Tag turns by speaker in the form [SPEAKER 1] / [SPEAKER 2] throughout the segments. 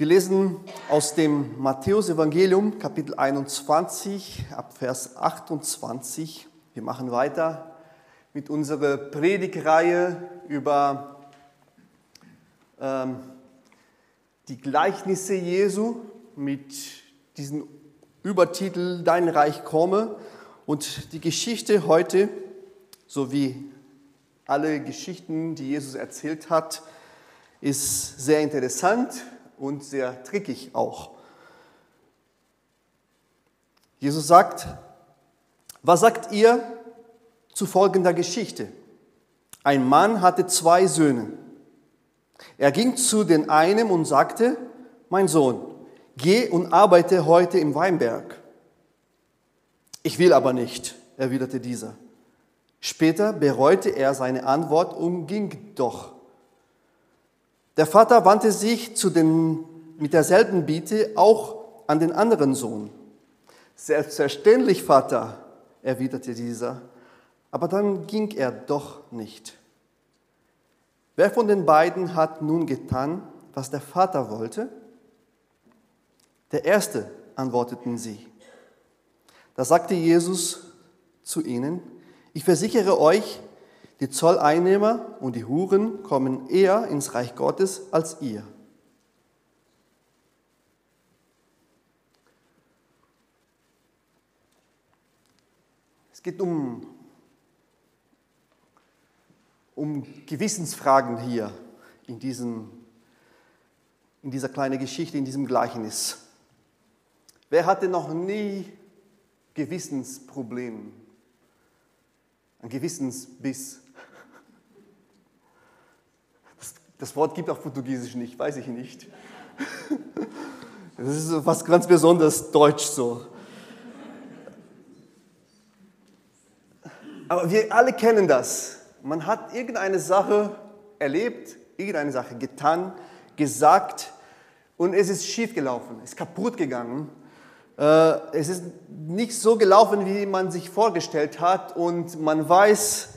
[SPEAKER 1] Wir lesen aus dem Matthäus-Evangelium, Kapitel 21, ab Vers 28. Wir machen weiter mit unserer Predigreihe über ähm, die Gleichnisse Jesu mit diesem Übertitel Dein Reich komme. Und die Geschichte heute, sowie alle Geschichten, die Jesus erzählt hat, ist sehr interessant und sehr trickig auch. Jesus sagt, was sagt ihr zu folgender Geschichte? Ein Mann hatte zwei Söhne. Er ging zu den einen und sagte, mein Sohn, geh und arbeite heute im Weinberg. Ich will aber nicht, erwiderte dieser. Später bereute er seine Antwort und ging doch. Der Vater wandte sich zu den, mit derselben Bitte auch an den anderen Sohn. Selbstverständlich, Vater, erwiderte dieser, aber dann ging er doch nicht. Wer von den beiden hat nun getan, was der Vater wollte? Der erste, antworteten sie. Da sagte Jesus zu ihnen, ich versichere euch, die Zolleinnehmer und die Huren kommen eher ins Reich Gottes als ihr. Es geht um, um Gewissensfragen hier in, diesem, in dieser kleinen Geschichte, in diesem Gleichnis. Wer hatte noch nie Gewissensprobleme? Ein Gewissensbiss? Das Wort gibt auch Portugiesisch nicht, weiß ich nicht. Das ist was ganz besonders deutsch so. Aber wir alle kennen das. Man hat irgendeine Sache erlebt, irgendeine Sache getan, gesagt und es ist schief gelaufen, ist kaputt gegangen. Äh, es ist nicht so gelaufen, wie man sich vorgestellt hat und man weiß,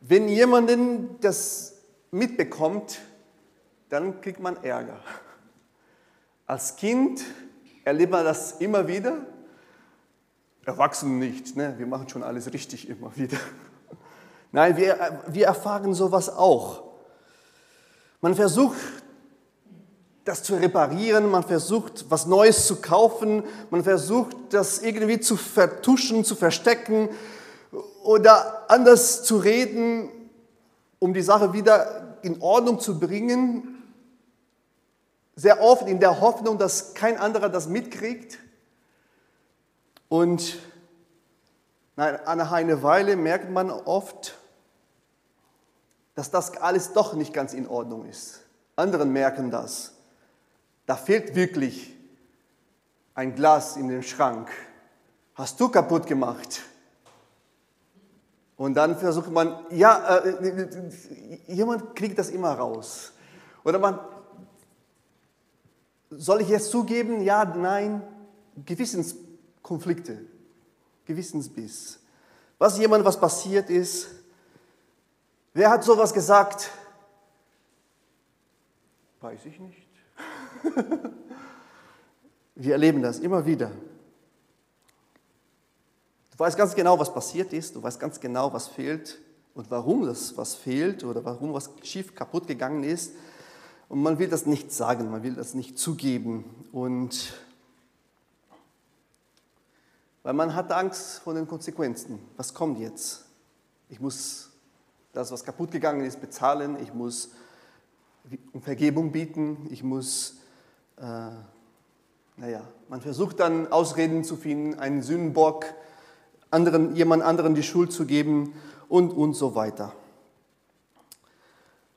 [SPEAKER 1] wenn jemanden das mitbekommt, dann kriegt man Ärger. Als Kind erlebt man das immer wieder. Erwachsene nicht, ne? wir machen schon alles richtig immer wieder. Nein, wir, wir erfahren sowas auch. Man versucht, das zu reparieren, man versucht, was Neues zu kaufen, man versucht, das irgendwie zu vertuschen, zu verstecken oder anders zu reden, um die Sache wieder in Ordnung zu bringen sehr oft in der Hoffnung, dass kein anderer das mitkriegt. Und nach einer Weile merkt man oft, dass das alles doch nicht ganz in Ordnung ist. Anderen merken das. Da fehlt wirklich ein Glas in dem Schrank. Hast du kaputt gemacht? Und dann versucht man, ja, äh, jemand kriegt das immer raus. Oder man soll ich jetzt zugeben? Ja, nein. Gewissenskonflikte, Gewissensbiss. Was jemand, was passiert ist, wer hat sowas gesagt? Weiß ich nicht. Wir erleben das immer wieder. Du weißt ganz genau, was passiert ist, du weißt ganz genau, was fehlt und warum das was fehlt oder warum was schief kaputt gegangen ist. Und man will das nicht sagen, man will das nicht zugeben. Und weil man hat Angst vor den Konsequenzen. Was kommt jetzt? Ich muss das, was kaputt gegangen ist, bezahlen. Ich muss um Vergebung bieten. Ich muss, äh, naja, man versucht dann Ausreden zu finden, einen Sündenbock, anderen, jemand anderen die Schuld zu geben und, und so weiter.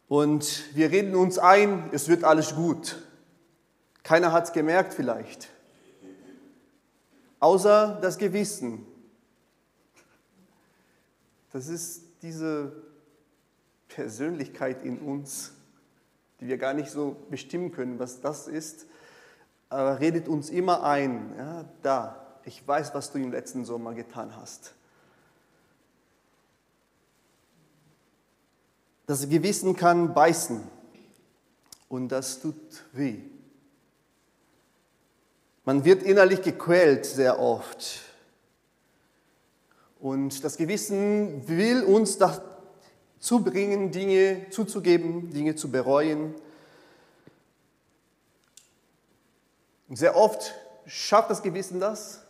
[SPEAKER 1] Und wir reden uns ein, es wird alles gut. Keiner hat es gemerkt vielleicht. Außer das Gewissen. Das ist diese Persönlichkeit in uns, die wir gar nicht so bestimmen können, was das ist. Aber redet uns immer ein, ja, da, ich weiß, was du im letzten Sommer getan hast. Das Gewissen kann beißen und das tut weh. Man wird innerlich gequält sehr oft. Und das Gewissen will uns dazu bringen, Dinge zuzugeben, Dinge zu bereuen. Und sehr oft schafft das Gewissen das,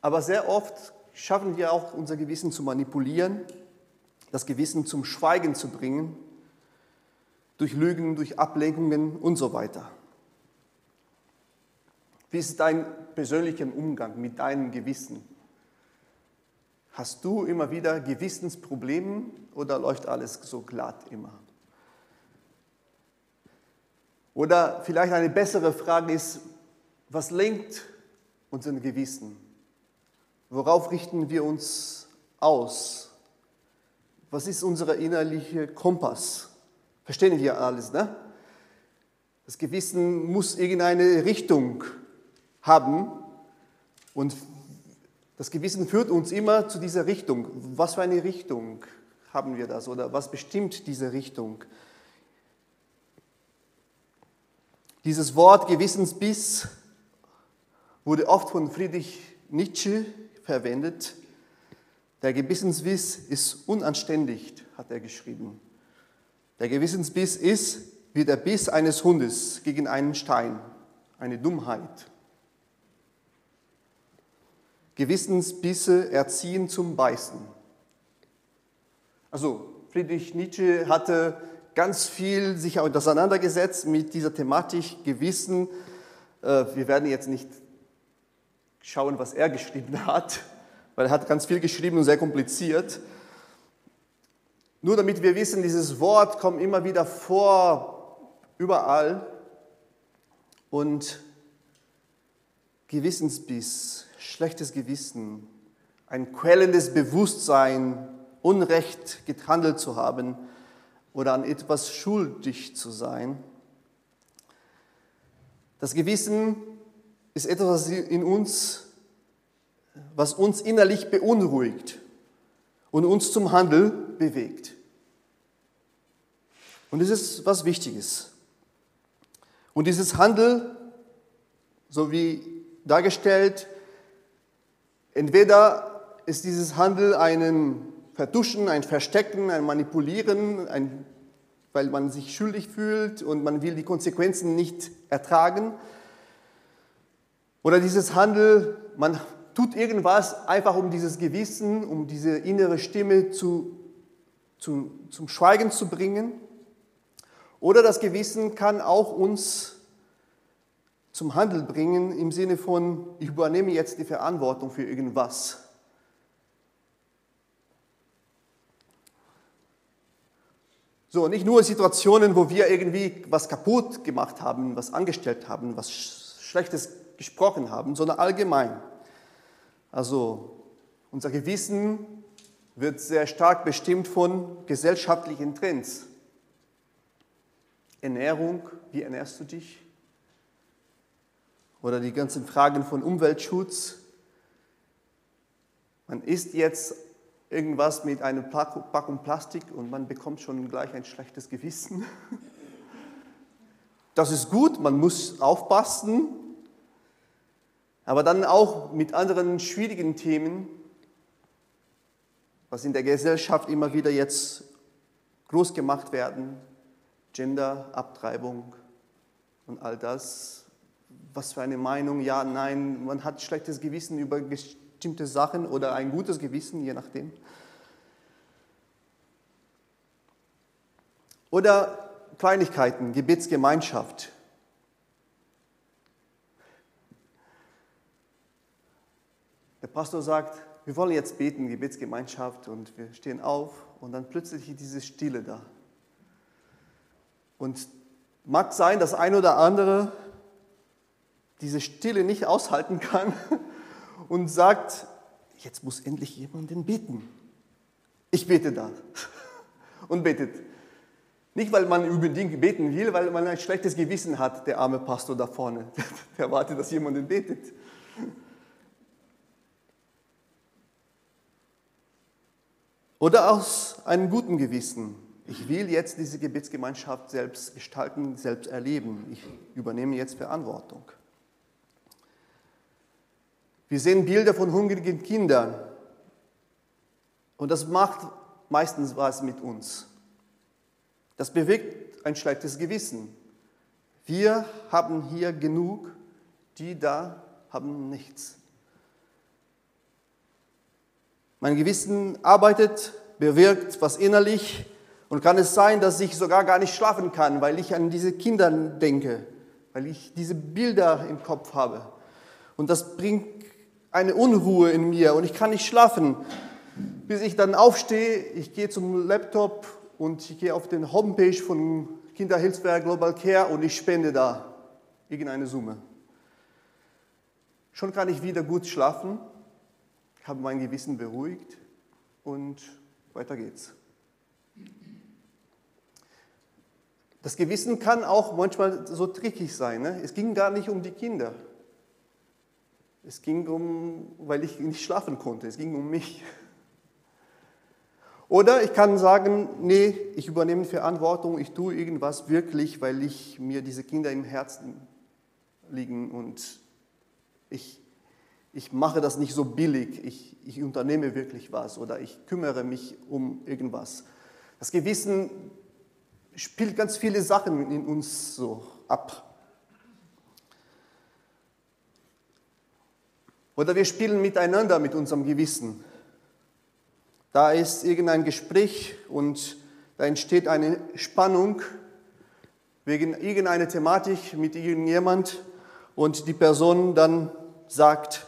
[SPEAKER 1] aber sehr oft schaffen wir auch unser Gewissen zu manipulieren, das Gewissen zum Schweigen zu bringen, durch Lügen, durch Ablenkungen und so weiter. Wie ist dein persönlicher Umgang mit deinem Gewissen? Hast du immer wieder Gewissensprobleme oder läuft alles so glatt immer? Oder vielleicht eine bessere Frage ist, was lenkt unser Gewissen? Worauf richten wir uns aus? Was ist unser innerlicher Kompass? Verstehen wir alles, ne? Das Gewissen muss irgendeine Richtung haben und das Gewissen führt uns immer zu dieser Richtung. Was für eine Richtung haben wir das oder was bestimmt diese Richtung? Dieses Wort Gewissensbiss wurde oft von Friedrich Nietzsche verwendet. Der Gewissensbiss ist unanständig, hat er geschrieben. Der Gewissensbiss ist wie der Biss eines Hundes gegen einen Stein, eine Dummheit. Gewissensbisse erziehen zum Beißen. Also Friedrich Nietzsche hatte ganz viel sich auseinandergesetzt mit dieser Thematik Gewissen. Äh, wir werden jetzt nicht schauen, was er geschrieben hat, weil er hat ganz viel geschrieben und sehr kompliziert. Nur damit wir wissen, dieses Wort kommt immer wieder vor, überall. Und Gewissensbiss, schlechtes Gewissen, ein quellendes Bewusstsein, Unrecht gehandelt zu haben oder an etwas schuldig zu sein. Das Gewissen ist etwas in uns, was uns innerlich beunruhigt und uns zum Handel bewegt. Und das ist was Wichtiges. Und dieses Handel, so wie dargestellt, entweder ist dieses Handel ein Vertuschen, ein Verstecken, ein Manipulieren, ein, weil man sich schuldig fühlt und man will die Konsequenzen nicht ertragen, oder dieses Handel, man tut irgendwas einfach um dieses Gewissen, um diese innere Stimme zu, zu, zum Schweigen zu bringen. Oder das Gewissen kann auch uns zum Handel bringen im Sinne von, ich übernehme jetzt die Verantwortung für irgendwas. So, nicht nur Situationen, wo wir irgendwie was kaputt gemacht haben, was angestellt haben, was Schlechtes gesprochen haben, sondern allgemein. Also unser Gewissen wird sehr stark bestimmt von gesellschaftlichen Trends. Ernährung, wie ernährst du dich? Oder die ganzen Fragen von Umweltschutz. Man isst jetzt irgendwas mit einer Packung Plastik und man bekommt schon gleich ein schlechtes Gewissen. Das ist gut, man muss aufpassen, aber dann auch mit anderen schwierigen Themen, was in der Gesellschaft immer wieder jetzt groß gemacht werden, Gender, Abtreibung und all das. Was für eine Meinung, ja, nein, man hat schlechtes Gewissen über bestimmte Sachen oder ein gutes Gewissen, je nachdem. Oder Kleinigkeiten, Gebetsgemeinschaft. Der Pastor sagt, wir wollen jetzt beten, Gebetsgemeinschaft, und wir stehen auf und dann plötzlich diese Stille da. Und mag sein, dass ein oder andere diese Stille nicht aushalten kann und sagt, jetzt muss endlich jemand beten. Ich bete da und betet. Nicht, weil man unbedingt beten will, weil man ein schlechtes Gewissen hat, der arme Pastor da vorne. Der wartet, dass jemand betet. Oder aus einem guten Gewissen. Ich will jetzt diese Gebetsgemeinschaft selbst gestalten, selbst erleben. Ich übernehme jetzt Verantwortung. Wir sehen Bilder von hungrigen Kindern. Und das macht meistens was mit uns. Das bewegt ein schlechtes Gewissen. Wir haben hier genug, die da haben nichts. Mein Gewissen arbeitet, bewirkt was innerlich und kann es sein, dass ich sogar gar nicht schlafen kann, weil ich an diese Kinder denke, weil ich diese Bilder im Kopf habe. Und das bringt eine Unruhe in mir und ich kann nicht schlafen, bis ich dann aufstehe, ich gehe zum Laptop und ich gehe auf den Homepage von Kinderhilfswerk Global Care und ich spende da irgendeine Summe. Schon kann ich wieder gut schlafen, habe mein Gewissen beruhigt und weiter geht's. Das Gewissen kann auch manchmal so trickig sein. Ne? Es ging gar nicht um die Kinder. Es ging um, weil ich nicht schlafen konnte, es ging um mich. Oder ich kann sagen, nee, ich übernehme Verantwortung, ich tue irgendwas wirklich, weil ich mir diese Kinder im Herzen liegen und ich, ich mache das nicht so billig, ich, ich unternehme wirklich was oder ich kümmere mich um irgendwas. Das Gewissen spielt ganz viele Sachen in uns so ab. Oder wir spielen miteinander mit unserem Gewissen. Da ist irgendein Gespräch und da entsteht eine Spannung wegen irgendeiner Thematik mit irgendjemand und die Person dann sagt,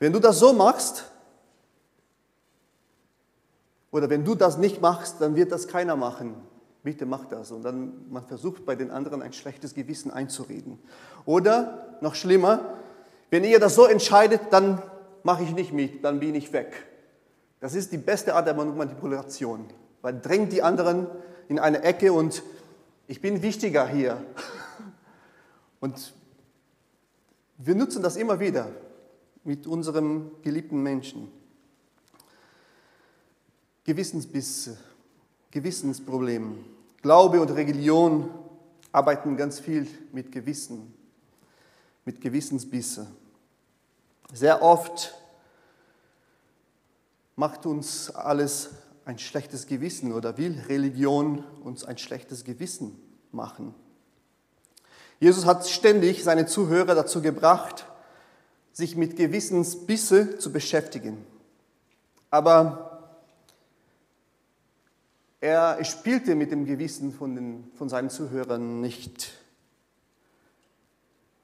[SPEAKER 1] wenn du das so machst oder wenn du das nicht machst, dann wird das keiner machen. Bitte mach das. Und dann man versucht bei den anderen ein schlechtes Gewissen einzureden. Oder noch schlimmer, wenn ihr das so entscheidet, dann mache ich nicht mit, dann bin ich weg. Das ist die beste Art der Manipulation, weil drängt die anderen in eine Ecke und ich bin wichtiger hier. Und wir nutzen das immer wieder mit unserem geliebten Menschen. Gewissensbisse, Gewissensprobleme. Glaube und Religion arbeiten ganz viel mit Gewissen, mit Gewissensbisse. Sehr oft macht uns alles ein schlechtes Gewissen oder will Religion uns ein schlechtes Gewissen machen. Jesus hat ständig seine Zuhörer dazu gebracht, sich mit Gewissensbisse zu beschäftigen. Aber er spielte mit dem Gewissen von, den, von seinen Zuhörern nicht.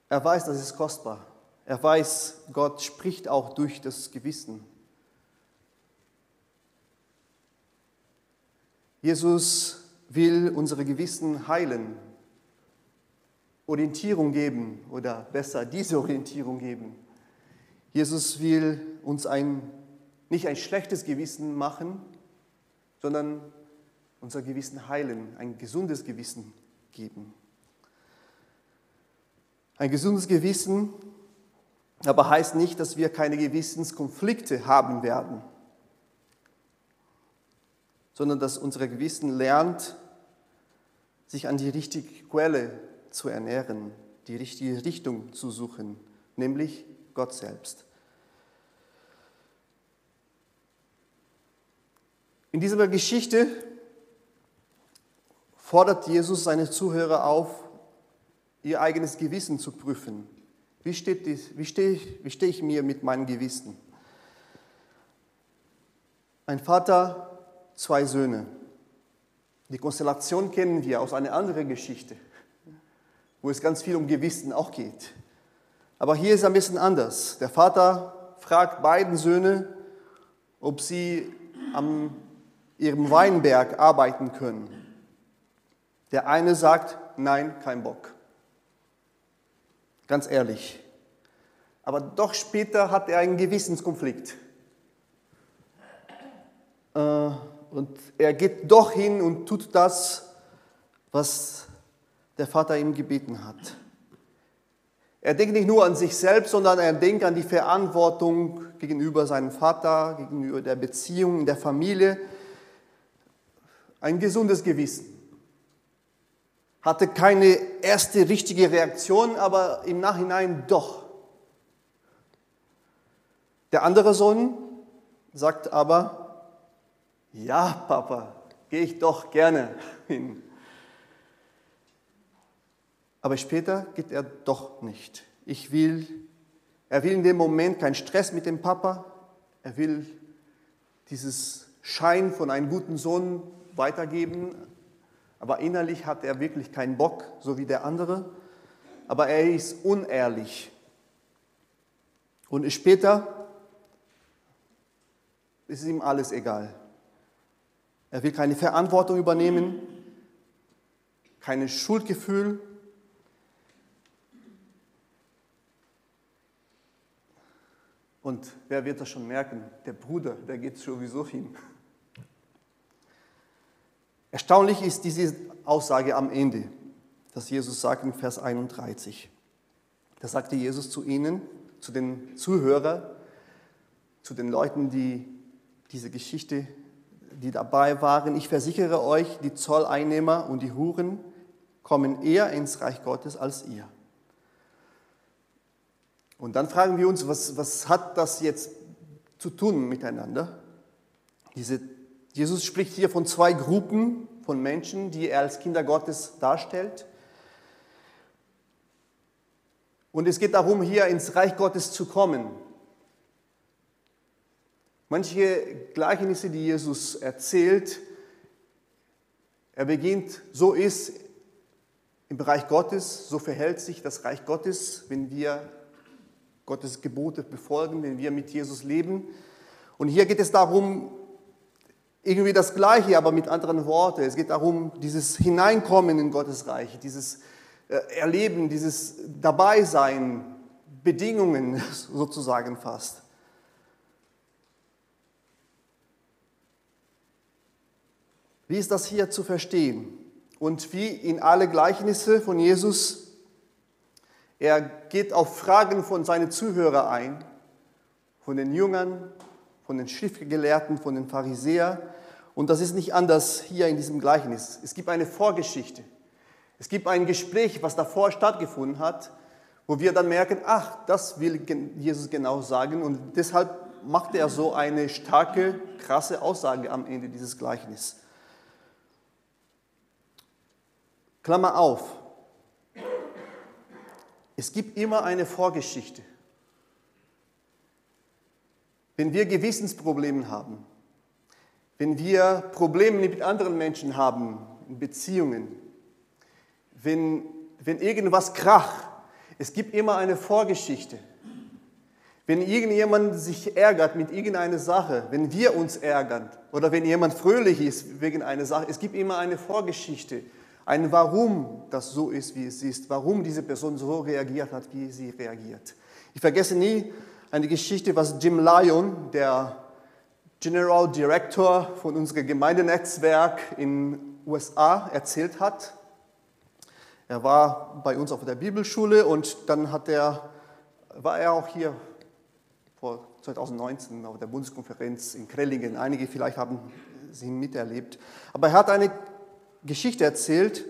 [SPEAKER 1] Er weiß, das ist kostbar. Er weiß, Gott spricht auch durch das Gewissen. Jesus will unsere Gewissen heilen, Orientierung geben oder besser diese Orientierung geben. Jesus will uns ein, nicht ein schlechtes Gewissen machen, sondern unser Gewissen heilen, ein gesundes Gewissen geben. Ein gesundes Gewissen aber heißt nicht, dass wir keine Gewissenskonflikte haben werden, sondern dass unser Gewissen lernt, sich an die richtige Quelle zu ernähren, die richtige Richtung zu suchen, nämlich Gott selbst. In dieser Geschichte fordert Jesus seine Zuhörer auf, ihr eigenes Gewissen zu prüfen. Wie, steht wie, stehe ich, wie stehe ich mir mit meinem Gewissen? Ein Vater, zwei Söhne. Die Konstellation kennen wir aus einer anderen Geschichte, wo es ganz viel um Gewissen auch geht. Aber hier ist es ein bisschen anders. Der Vater fragt beiden Söhne, ob sie an ihrem Weinberg arbeiten können. Der eine sagt, nein, kein Bock. Ganz ehrlich. Aber doch später hat er einen Gewissenskonflikt. Äh, und er geht doch hin und tut das, was der Vater ihm gebeten hat. Er denkt nicht nur an sich selbst, sondern er denkt an die Verantwortung gegenüber seinem Vater, gegenüber der Beziehung, der Familie. Ein gesundes Gewissen hatte keine erste richtige Reaktion, aber im Nachhinein doch. Der andere Sohn sagt aber, ja, Papa, gehe ich doch gerne hin. Aber später geht er doch nicht. Ich will, er will in dem Moment keinen Stress mit dem Papa. Er will dieses Schein von einem guten Sohn weitergeben. Aber innerlich hat er wirklich keinen Bock, so wie der andere. Aber er ist unehrlich. Und später ist ihm alles egal. Er will keine Verantwortung übernehmen, kein Schuldgefühl. Und wer wird das schon merken? Der Bruder, der geht sowieso hin. Erstaunlich ist diese Aussage am Ende, dass Jesus sagt in Vers 31. Da sagte Jesus zu ihnen, zu den Zuhörern, zu den Leuten, die diese Geschichte die dabei waren, ich versichere euch, die Zolleinnehmer und die Huren kommen eher ins Reich Gottes als ihr. Und dann fragen wir uns, was, was hat das jetzt zu tun miteinander? Diese, Jesus spricht hier von zwei Gruppen von Menschen, die er als Kinder Gottes darstellt. Und es geht darum, hier ins Reich Gottes zu kommen. Manche Gleichnisse, die Jesus erzählt, er beginnt, so ist im Bereich Gottes, so verhält sich das Reich Gottes, wenn wir Gottes Gebote befolgen, wenn wir mit Jesus leben. Und hier geht es darum, irgendwie das Gleiche, aber mit anderen Worten. Es geht darum, dieses Hineinkommen in Gottes Reich, dieses äh, Erleben, dieses Dabeisein, Bedingungen sozusagen fast. Wie ist das hier zu verstehen? Und wie in alle Gleichnisse von Jesus, er geht auf Fragen von seinen Zuhörern ein, von den Jüngern, von den Schriftgelehrten, von den Pharisäern. Und das ist nicht anders hier in diesem Gleichnis. Es gibt eine Vorgeschichte. Es gibt ein Gespräch, was davor stattgefunden hat, wo wir dann merken, ach, das will Jesus genau sagen. Und deshalb macht er so eine starke, krasse Aussage am Ende dieses Gleichnisses. Klammer auf. Es gibt immer eine Vorgeschichte. Wenn wir Gewissensprobleme haben, wenn wir Probleme mit anderen Menschen haben, in Beziehungen, wenn, wenn irgendwas kracht, es gibt immer eine Vorgeschichte. Wenn irgendjemand sich ärgert mit irgendeiner Sache, wenn wir uns ärgern oder wenn jemand fröhlich ist wegen einer Sache, es gibt immer eine Vorgeschichte ein Warum das so ist, wie es ist, warum diese Person so reagiert hat, wie sie reagiert. Ich vergesse nie eine Geschichte, was Jim Lyon, der General Director von unserem Gemeindenetzwerk in USA, erzählt hat. Er war bei uns auf der Bibelschule und dann hat er, war er auch hier vor 2019 auf der Bundeskonferenz in Krellingen. Einige vielleicht haben sie miterlebt. Aber er hat eine Geschichte erzählt.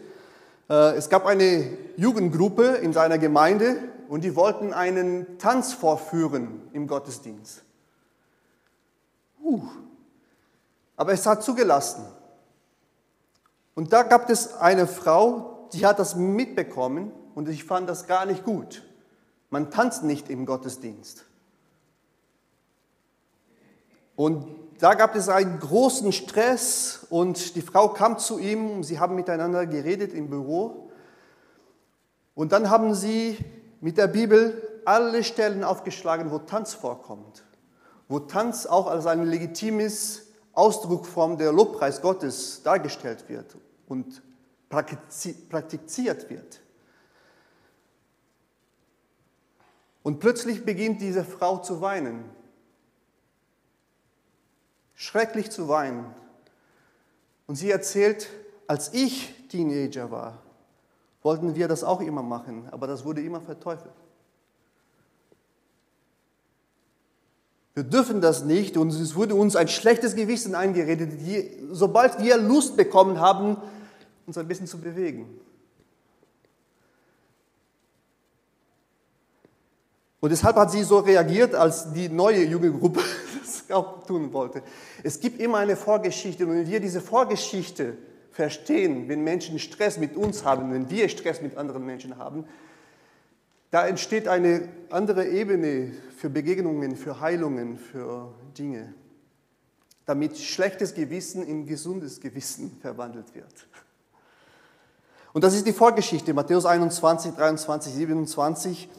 [SPEAKER 1] Äh, es gab eine Jugendgruppe in seiner Gemeinde und die wollten einen Tanz vorführen im Gottesdienst. Uh, aber es hat zugelassen. Und da gab es eine Frau, die hat das mitbekommen und ich fand das gar nicht gut. Man tanzt nicht im Gottesdienst. Und da gab es einen großen Stress und die Frau kam zu ihm, sie haben miteinander geredet im Büro und dann haben sie mit der Bibel alle Stellen aufgeschlagen, wo Tanz vorkommt, wo Tanz auch als ein legitimes Ausdruckform der Lobpreis Gottes dargestellt wird und praktiziert wird. Und plötzlich beginnt diese Frau zu weinen schrecklich zu weinen. Und sie erzählt, als ich Teenager war, wollten wir das auch immer machen, aber das wurde immer verteufelt. Wir dürfen das nicht und es wurde uns ein schlechtes Gewissen eingeredet, die, sobald wir Lust bekommen haben, uns ein bisschen zu bewegen. Und deshalb hat sie so reagiert, als die neue Jugendgruppe das auch tun wollte. Es gibt immer eine Vorgeschichte und wenn wir diese Vorgeschichte verstehen, wenn Menschen Stress mit uns haben, wenn wir Stress mit anderen Menschen haben, da entsteht eine andere Ebene für Begegnungen, für Heilungen, für Dinge, damit schlechtes Gewissen in gesundes Gewissen verwandelt wird. Und das ist die Vorgeschichte, Matthäus 21, 23, 27.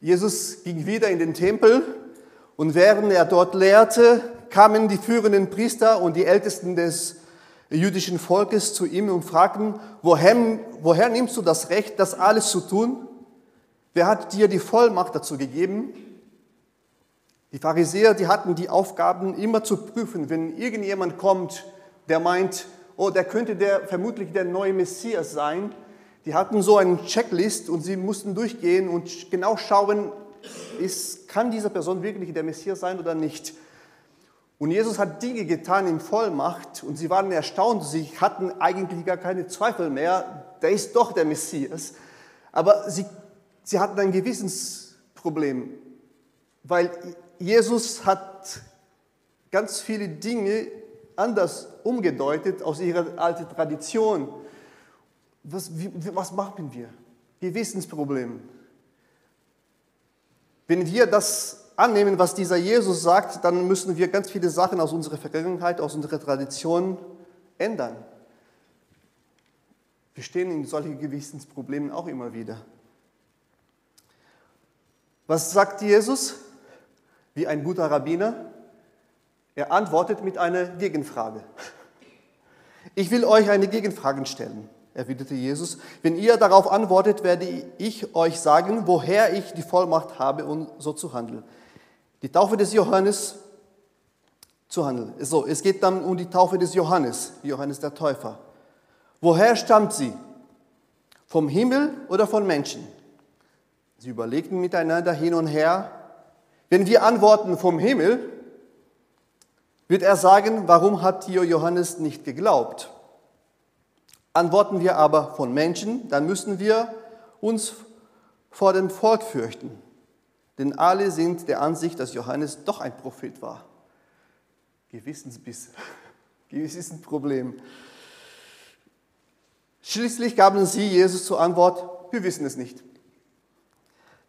[SPEAKER 1] Jesus ging wieder in den Tempel und während er dort lehrte, kamen die führenden Priester und die Ältesten des jüdischen Volkes zu ihm und fragten, woher, woher nimmst du das Recht, das alles zu tun? Wer hat dir die Vollmacht dazu gegeben? Die Pharisäer, die hatten die Aufgaben immer zu prüfen, wenn irgendjemand kommt, der meint, oh, der könnte der, vermutlich der neue Messias sein. Die hatten so eine Checklist und sie mussten durchgehen und genau schauen, ist, kann diese Person wirklich der Messias sein oder nicht. Und Jesus hat Dinge getan in Vollmacht und sie waren erstaunt, sie hatten eigentlich gar keine Zweifel mehr, der ist doch der Messias. Aber sie sie hatten ein Gewissensproblem, weil Jesus hat ganz viele Dinge anders umgedeutet aus ihrer alten Tradition. Was, wie, was machen wir? Gewissensproblem. Wenn wir das annehmen, was dieser Jesus sagt, dann müssen wir ganz viele Sachen aus unserer Vergangenheit, aus unserer Tradition ändern. Wir stehen in solchen Gewissensproblemen auch immer wieder. Was sagt Jesus? Wie ein guter Rabbiner. Er antwortet mit einer Gegenfrage. Ich will euch eine Gegenfrage stellen, erwiderte Jesus. Wenn ihr darauf antwortet, werde ich euch sagen, woher ich die Vollmacht habe, um so zu handeln. Die Taufe des Johannes zu handeln. So, es geht dann um die Taufe des Johannes, Johannes der Täufer. Woher stammt sie? Vom Himmel oder von Menschen? Sie überlegten miteinander hin und her. Wenn wir antworten vom Himmel, wird er sagen, warum habt ihr Johannes nicht geglaubt? Antworten wir aber von Menschen, dann müssen wir uns vor dem Volk fürchten. Denn alle sind der Ansicht, dass Johannes doch ein Prophet war. Gewissensbiss, Gewissensproblem. Schließlich gaben sie Jesus zur Antwort, wir wissen es nicht.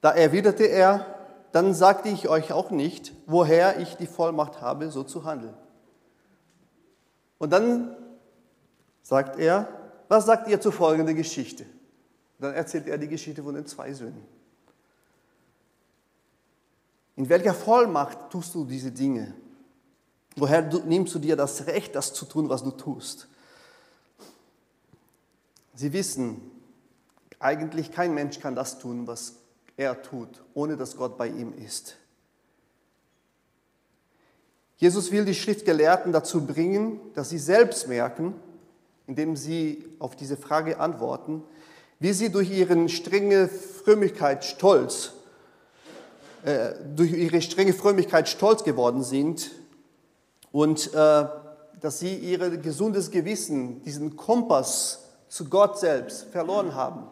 [SPEAKER 1] Da erwiderte er, dann sagte ich euch auch nicht, woher ich die Vollmacht habe, so zu handeln. Und dann sagt er, was sagt ihr zu folgender Geschichte? Dann erzählt er die Geschichte von den zwei Söhnen. In welcher Vollmacht tust du diese Dinge? Woher nimmst du dir das Recht, das zu tun, was du tust? Sie wissen, eigentlich kein Mensch kann das tun, was er tut, ohne dass Gott bei ihm ist. Jesus will die Schriftgelehrten dazu bringen, dass sie selbst merken, indem sie auf diese Frage antworten, wie sie durch ihren strenge Frömmigkeit stolz, äh, durch ihre strenge Frömmigkeit stolz geworden sind und äh, dass sie ihr gesundes Gewissen, diesen Kompass zu Gott selbst verloren haben.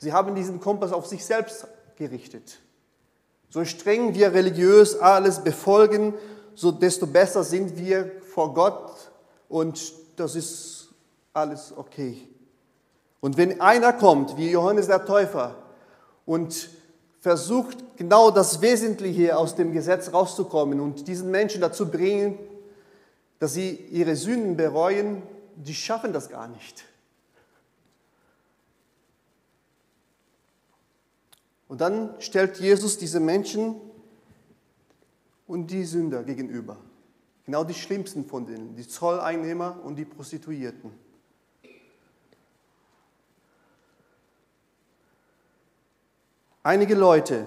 [SPEAKER 1] Sie haben diesen Kompass auf sich selbst gerichtet. So streng wir religiös alles befolgen, so desto besser sind wir vor Gott und das ist alles okay. Und wenn einer kommt, wie Johannes der Täufer, und versucht genau das Wesentliche aus dem Gesetz rauszukommen und diesen Menschen dazu bringen, dass sie ihre Sünden bereuen, die schaffen das gar nicht. Und dann stellt Jesus diese Menschen und die Sünder gegenüber. Genau die schlimmsten von denen, die Zolleinnehmer und die Prostituierten. Einige Leute,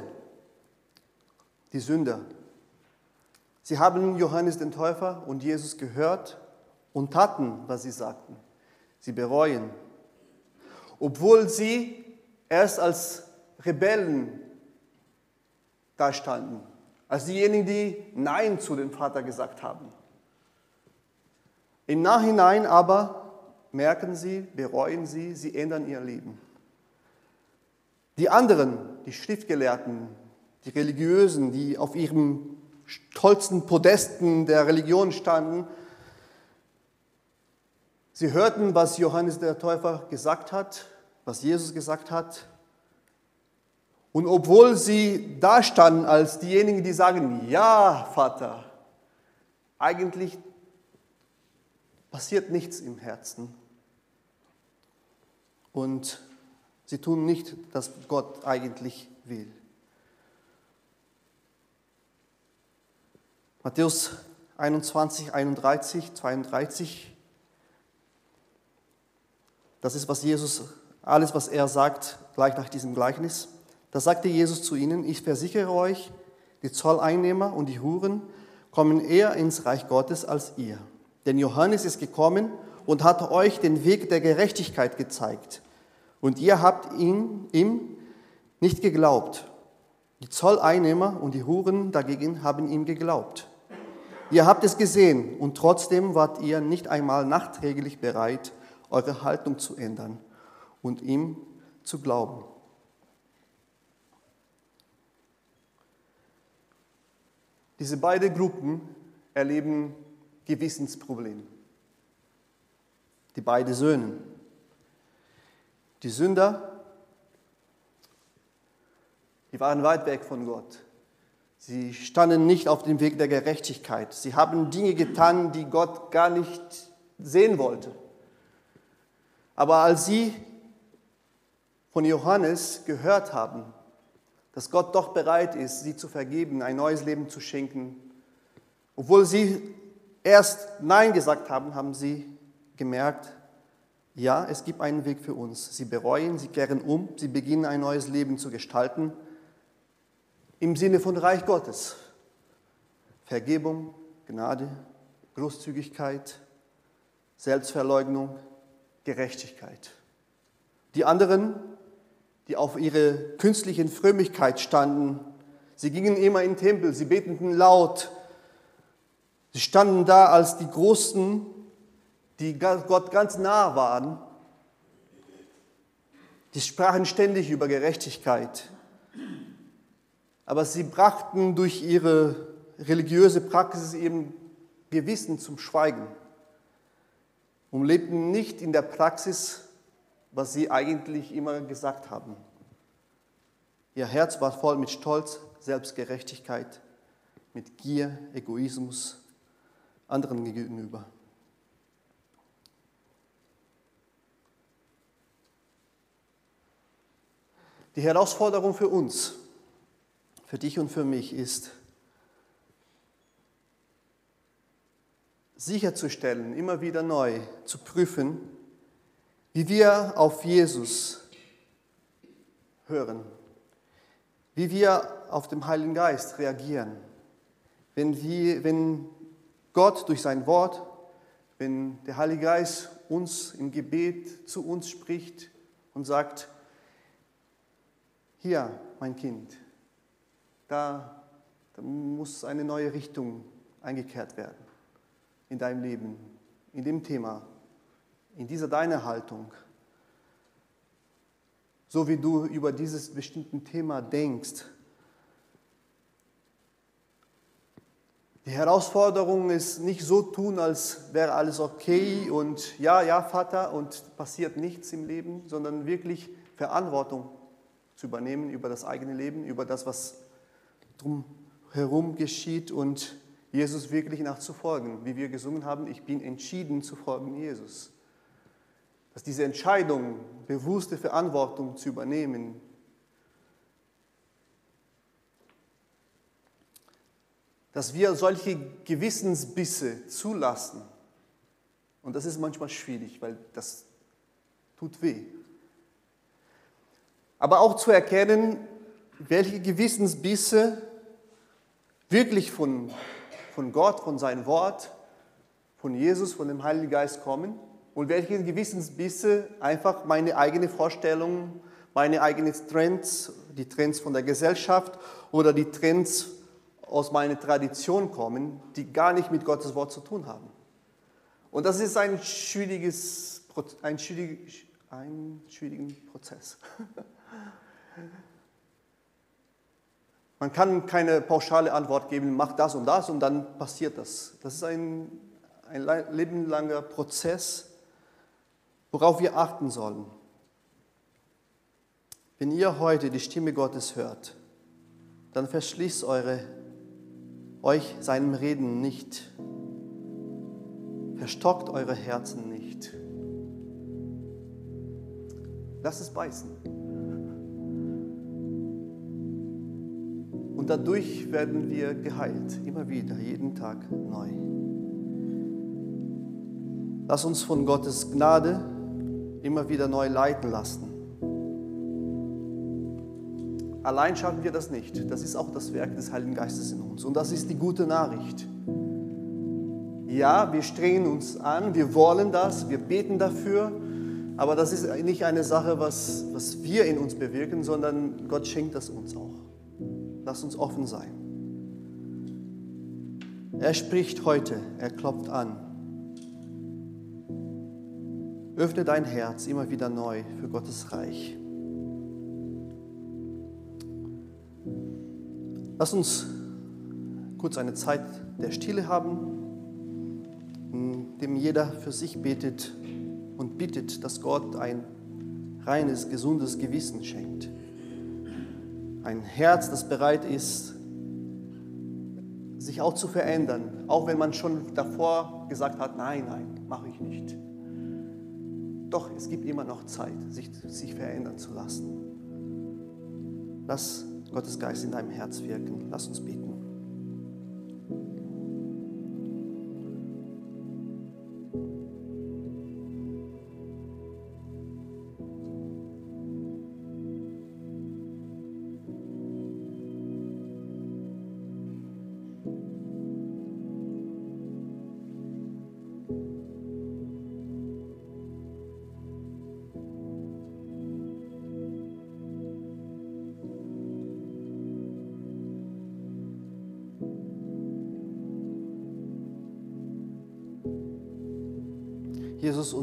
[SPEAKER 1] die Sünder, sie haben Johannes den Täufer und Jesus gehört und taten, was sie sagten. Sie bereuen, obwohl sie erst als Rebellen dastanden, als diejenigen, die Nein zu dem Vater gesagt haben. Im Nachhinein aber merken sie, bereuen sie, sie ändern ihr Leben. Die anderen, die Schriftgelehrten, die Religiösen, die auf ihrem stolzen Podesten der Religion standen, sie hörten, was Johannes der Täufer gesagt hat, was Jesus gesagt hat. Und obwohl sie da standen als diejenigen, die sagen, ja, Vater, eigentlich passiert nichts im Herzen. Und sie tun nicht, was Gott eigentlich will. Matthäus 21, 31, 32. Das ist, was Jesus, alles, was er sagt, gleich nach diesem Gleichnis. Da sagte Jesus zu ihnen, ich versichere euch, die Zolleinnehmer und die Huren kommen eher ins Reich Gottes als ihr. Denn Johannes ist gekommen und hat euch den Weg der Gerechtigkeit gezeigt. Und ihr habt ihn, ihm nicht geglaubt. Die Zolleinnehmer und die Huren dagegen haben ihm geglaubt. Ihr habt es gesehen und trotzdem wart ihr nicht einmal nachträglich bereit, eure Haltung zu ändern und ihm zu glauben. Diese beiden Gruppen erleben Gewissensprobleme. Die beiden Söhne. Die Sünder, die waren weit weg von Gott. Sie standen nicht auf dem Weg der Gerechtigkeit. Sie haben Dinge getan, die Gott gar nicht sehen wollte. Aber als sie von Johannes gehört haben, dass Gott doch bereit ist, sie zu vergeben, ein neues Leben zu schenken, obwohl sie erst Nein gesagt haben, haben sie gemerkt, ja, es gibt einen Weg für uns. Sie bereuen, sie kehren um, sie beginnen ein neues Leben zu gestalten im Sinne von Reich Gottes. Vergebung, Gnade, Großzügigkeit, Selbstverleugnung, Gerechtigkeit. Die anderen, die auf ihre künstlichen Frömmigkeit standen, sie gingen immer in den Tempel, sie beteten laut, sie standen da als die Großen, die Gott ganz nah waren. Die sprachen ständig über Gerechtigkeit, aber sie brachten durch ihre religiöse Praxis eben Gewissen zum Schweigen. Und lebten nicht in der Praxis, was sie eigentlich immer gesagt haben. Ihr Herz war voll mit Stolz, Selbstgerechtigkeit, mit Gier, Egoismus anderen gegenüber. Die Herausforderung für uns für dich und für mich ist, sicherzustellen, immer wieder neu zu prüfen, wie wir auf Jesus hören, wie wir auf den Heiligen Geist reagieren, wenn, wir, wenn Gott durch sein Wort, wenn der Heilige Geist uns im Gebet zu uns spricht und sagt, hier, mein Kind, da, da muss eine neue Richtung eingekehrt werden in deinem Leben, in dem Thema, in dieser deiner Haltung. So wie du über dieses bestimmte Thema denkst. Die Herausforderung ist nicht so tun, als wäre alles okay und ja, ja, Vater und passiert nichts im Leben, sondern wirklich Verantwortung zu übernehmen über das eigene Leben, über das, was drumherum geschieht und Jesus wirklich nachzufolgen. Wie wir gesungen haben, ich bin entschieden zu folgen Jesus. Dass diese Entscheidung, bewusste Verantwortung zu übernehmen, dass wir solche Gewissensbisse zulassen. Und das ist manchmal schwierig, weil das tut weh. Aber auch zu erkennen, welche Gewissensbisse wirklich von, von Gott, von seinem Wort, von Jesus, von dem Heiligen Geist kommen und welche Gewissensbisse einfach meine eigene Vorstellung, meine eigenen Trends, die Trends von der Gesellschaft oder die Trends aus meiner Tradition kommen, die gar nicht mit Gottes Wort zu tun haben. Und das ist ein schwieriges, ein, schwierig, ein schwieriger Prozess. Man kann keine pauschale Antwort geben, mach das und das und dann passiert das. Das ist ein, ein lebenlanger Prozess, worauf wir achten sollen. Wenn ihr heute die Stimme Gottes hört, dann verschließt eure, euch seinem Reden nicht. Verstockt eure Herzen nicht. Lasst es beißen. Und dadurch werden wir geheilt, immer wieder, jeden Tag neu. Lass uns von Gottes Gnade immer wieder neu leiten lassen. Allein schaffen wir das nicht. Das ist auch das Werk des Heiligen Geistes in uns. Und das ist die gute Nachricht. Ja, wir strengen uns an, wir wollen das, wir beten dafür, aber das ist nicht eine Sache, was, was wir in uns bewirken, sondern Gott schenkt das uns auch. Lass uns offen sein. Er spricht heute, er klopft an. Öffne dein Herz immer wieder neu für Gottes Reich. Lass uns kurz eine Zeit der Stille haben, in dem jeder für sich betet und bittet, dass Gott ein reines, gesundes Gewissen schenkt. Ein Herz, das bereit ist, sich auch zu verändern, auch wenn man schon davor gesagt hat, nein, nein, mache ich nicht. Doch, es gibt immer noch Zeit, sich, sich verändern zu lassen. Lass Gottes Geist in deinem Herz wirken. Lass uns beten.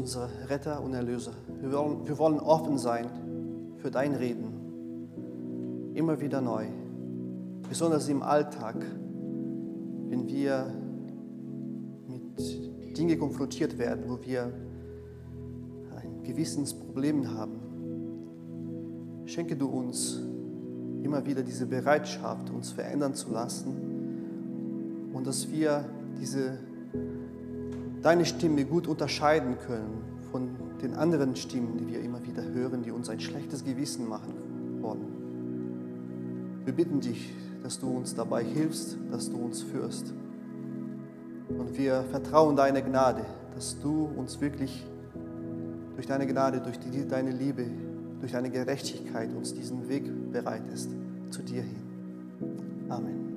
[SPEAKER 1] Unser Retter und Erlöser. Wir wollen, wir wollen offen sein für dein Reden. Immer wieder neu. Besonders im Alltag, wenn wir mit Dingen konfrontiert werden, wo wir ein Gewissensproblem haben. Schenke du uns immer wieder diese Bereitschaft, uns verändern zu lassen und dass wir diese deine Stimme gut unterscheiden können von den anderen Stimmen, die wir immer wieder hören, die uns ein schlechtes Gewissen machen wollen. Wir bitten dich, dass du uns dabei hilfst, dass du uns führst. Und wir vertrauen deine Gnade, dass du uns wirklich durch deine Gnade, durch die, deine Liebe, durch deine Gerechtigkeit uns diesen Weg bereitest zu dir hin. Amen.